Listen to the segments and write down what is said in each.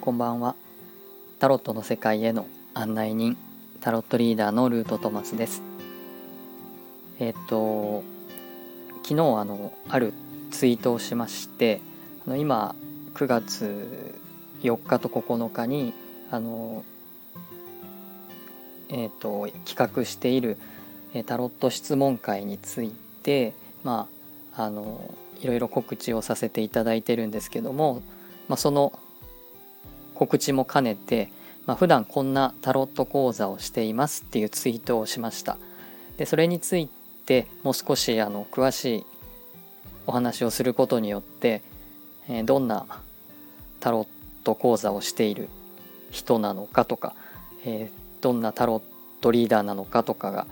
こんばんは。タロットの世界への案内人タロットリーダーのルートトマスです。えっ、と昨日あのあるツイートをしましてあの今9月4日と9日にあのえっ、と企画しているタロット質問会についてまああのいろいろ告知をさせていただいてるんですけども、まあ、その告知も兼ねて、まあ、普段こんなタロット講座をしていますっていうツイートをしました。でそれについてもう少しあの詳しいお話をすることによって、えー、どんなタロット講座をしている人なのかとか、えー、どんなタロットリーダーなのかとかが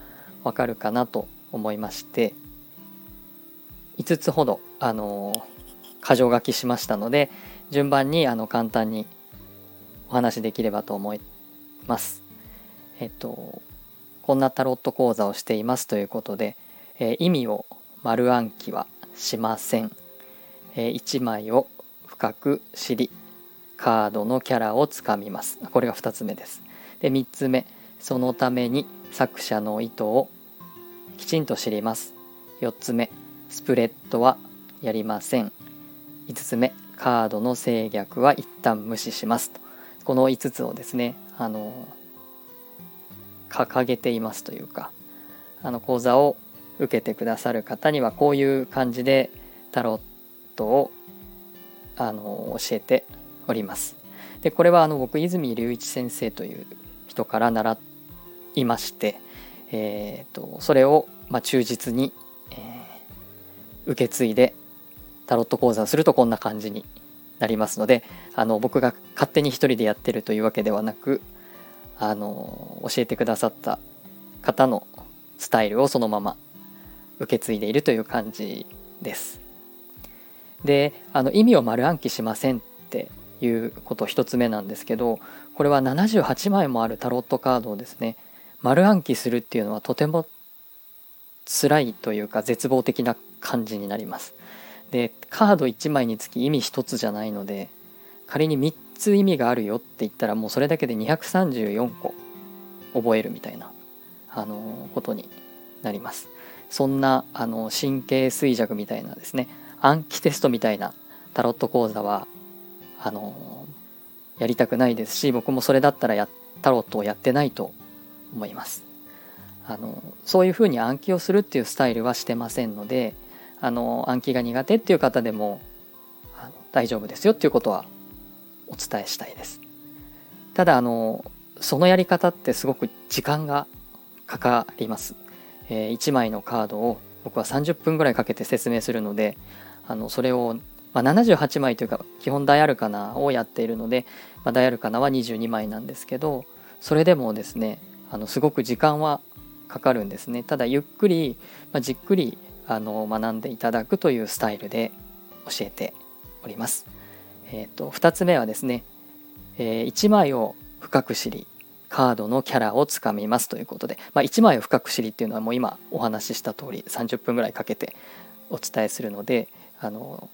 わかるかなと思いまして5つほどあの箇条書きしましたので順番にあの簡単にお話できればと思います。えっとこんなタロット講座をしていますということで、えー、意味を丸暗記はしません、えー、1枚を深く知りカードのキャラをつかみます。これが2つ目です。で3つ目そのために作者の意図をきちんと知ります。4つ目スプレッドはやりません。5つ目カードの制約は一旦無視します。とこの5つをですねあの掲げていますというかあの講座を受けてくださる方にはこういう感じでタロットをあの教えております。でこれはあの僕泉隆一先生という人から習いまして、えーと、それを、まあ、忠実に、えー、受け継いでタロット講座をするとこんな感じになりますのであの僕が勝手に一人でやってるというわけではなくあの教えてくださった方のスタイルをそのまま受け継いでいるという感じです。であの意味を丸暗記しませんっていうこと1つ目なんですけどこれは78枚もあるタロットカードをですね丸暗記するっていうのはとても辛いというか絶望的な感じになります。でカード1枚につき意味1つじゃないので仮に3つ意味があるよって言ったらもうそれだけで234個覚えるみたいな、あのことになります。そんなあの神経衰弱みたいなですね暗記テストみたいなタロット講座はあのやりたくないですし僕もそれだったらやタロットをやってないと思います。あのそういうふうに暗記をするっていうスタイルはしてませんのであの暗記が苦手っていう方でも大丈夫ですよっていうことはお伝えしたいです。ただあのそのやり方ってすごく時間がかかります、えー、1枚のカードを僕は30分ぐらいかけて説明するのであのそれを、まあ、78枚というか基本大アルカナをやっているので、まあ、大アルカナは22枚なんですけどそれでもですねあのすごく時間はかかるんですね。ただゆっくり、まあ、じっくりあの学んでいただくというスタイルで教えております。えーと、2つ目はですね、えー、1枚を深く知りカードのキャラをつかみますということで、まあ、1枚を深く知りっていうのはもう今お話しした通り30分ぐらいかけてお伝えするのであの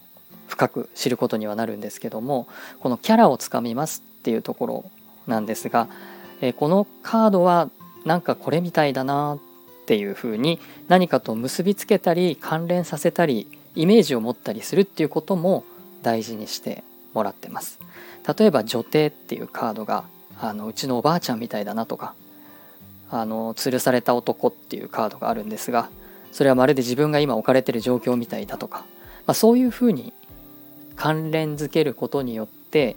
深く知ることにはなるんですけどもこのキャラをつかみますっていうところなんですが、えー、このカードはなんかこれみたいだなっていうふうに何かと結びつけたり関連させたりイメージを持ったりするっていうことも大事にしてもらってます。例えば女帝っていうカードがあのうちのおばあちゃんみたいだなとかあの吊るされた男っていうカードがあるんですがそれはまるで自分が今置かれてる状況みたいだとか、まあ、そういうふうに関連づけることによって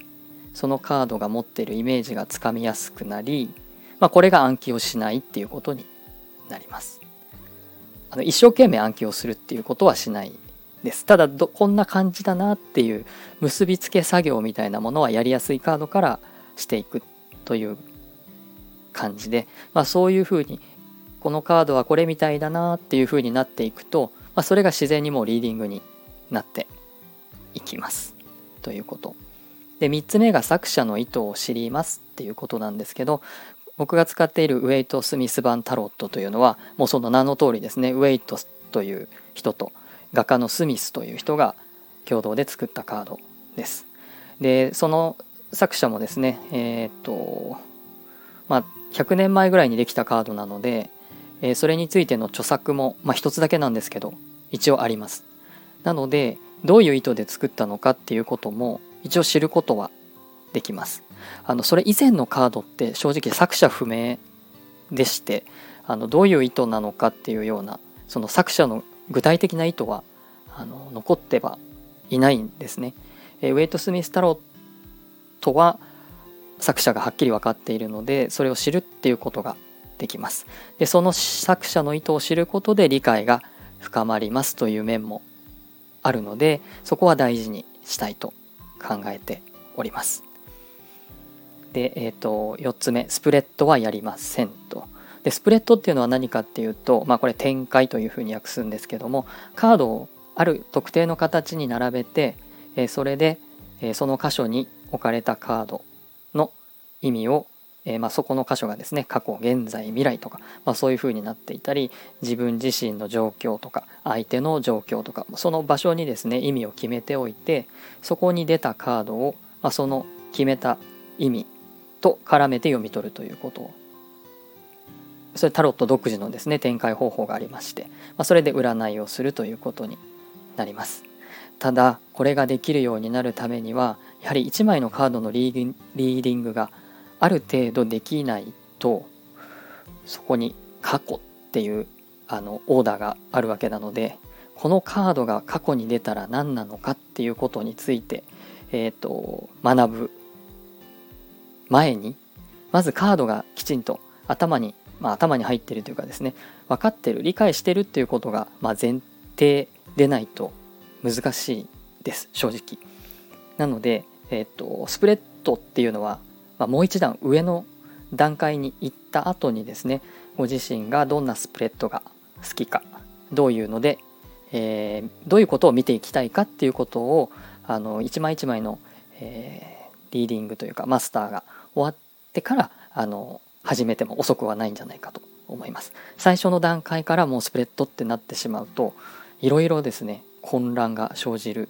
そのカードが持ってるイメージがつかみやすくなり、まあ、これが暗記をしないっていうことになります。あの一生懸命暗記をするっていうことはしないです。ただこんな感じだなっていう結びつけ作業みたいなものはやりやすいカードからしていくという感じで、まあ、そういうふうにこのカードはこれみたいだなっていうふうになっていくと、まあ、それが自然にもうリーディングになっていきます。ということ。で3つ目が作者の意図を知りますっていうことなんですけど僕が使っているウェイト・スミス版タロットというのはもうその名の通りですねウェイトという人と画家のスミスという人が共同で作ったカードです。でその作者もですねえっ、とまあ100年前ぐらいにできたカードなので、えー、それについての著作も、まあ、一つだけなんですけど一応ありますなのでどういう意図で作ったのかっていうことも一応知ることはできますあのそれ以前のカードって正直作者不明でしてあのどういう意図なのかっていうようなその作者の具体的な意図はあの残ってはいないんですね。えウェイト・スミス・タロットは作者がはっきり分かっているのでそれを知るっていうことができます。でその作者の意図を知ることで理解が深まりますという面もあるのでそこは大事にしたいと考えております。で、えーと、4つ目スプレッドはやりませんと。でスプレッドっていうのは何かっていうと、まあ、これ展開というふうに訳すんですけどもカードをある特定の形に並べて、えー、それで、えー、その箇所に置かれたカードの意味を、えー、まあ、そこの箇所がですね過去現在未来とか、まあ、そういうふうになっていたり自分自身の状況とか相手の状況とかその場所にですね意味を決めておいてそこに出たカードを、まあ、その決めた意味と絡めて読み取るということ。をそれタロット独自のですね展開方法がありまして、まあ、それで占いをするということになります。ただこれができるようになるためにはやはり1枚のカードのリーディングがある程度できないとそこに過去っていうあのオーダーがあるわけなのでこのカードが過去に出たら何なのかっていうことについて、えーと学ぶ前にまずカードがきちんと頭に、まあ、頭に入ってるというかですね分かってる理解してるっていうことが、まあ、前提でないと難しいです正直。なので、えーと、スプレッドっていうのは、まあ、もう一段上の段階に行った後にですねご自身がどんなスプレッドが好きかどういうので、えー、どういうことを見ていきたいかっていうことをあの一枚一枚の、えー、リーディングというかマスターが終わってからあの始めても遅くはないんじゃないかと思います。最初の段階からもうスプレッドってなってしまうといろいろですね混乱が生じる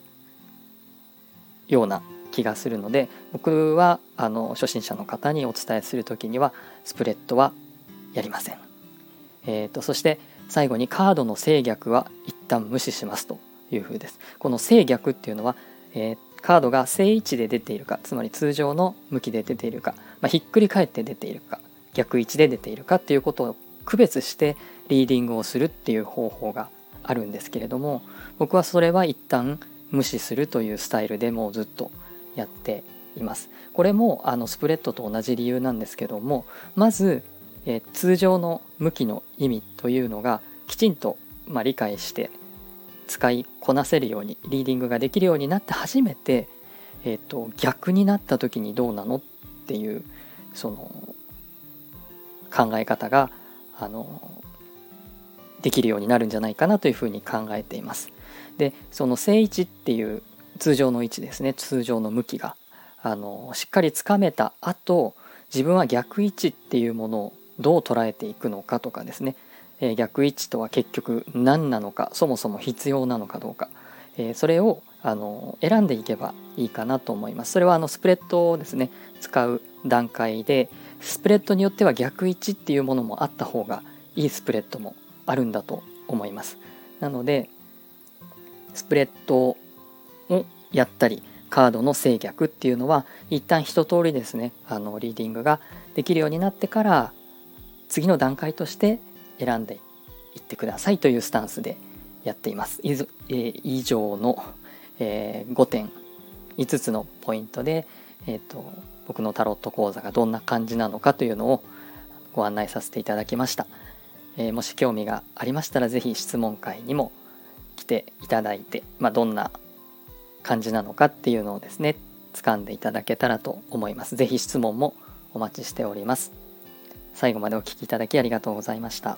ような気がするので僕はあの初心者の方にお伝えする時にはスプレッドはやりません、えーと、そして最後にカードの制逆は一旦無視しますというふうです。この制逆っていうのは、えー、カードが正位置で出ているかつまり通常の向きで出ているか、まあ、ひっくり返って出ているか逆位置で出ているかっていうことを区別してリーディングをするっていう方法があるんですけれども僕はそれは一旦無視するというスタイルでもうずっとやっています。これもあのスプレッドと同じ理由なんですけどもまず、え通常の向きの意味というのがきちんと、まあ、理解して使いこなせるようにリーディングができるようになって初めて、えーと、逆になった時にどうなのっていうその考え方があのできるようになるんじゃないかなというふうに考えています。でその正位置っていう通常の位置ですね通常の向きがあのしっかりつかめた後自分は逆位置っていうものをどう捉えていくのかとかですねえ逆位置とは結局何なのかそもそも必要なのかどうか、えそれをあの選んでいけばいいかなと思います。それはあのスプレッドをですね使う段階でスプレッドによっては逆位置っていうものもあった方がいいスプレッドもあるんだと思います。なのでスプレッドをやったりカードの制逆っていうのは一旦一通りですねあのリーディングができるようになってから次の段階として選んでいってくださいというスタンスでやっています。以上の、え5点5つのポイントで、えーと、僕のタロット講座がどんな感じなのかというのをご案内させていただきました。えー、もし興味がありましたら是非質問会にも来ていただいて、まあ、どんな感じなのかっていうのをですね掴んでいただけたらと思います。是非質問もお待ちしております。最後までお聴きいただきありがとうございました。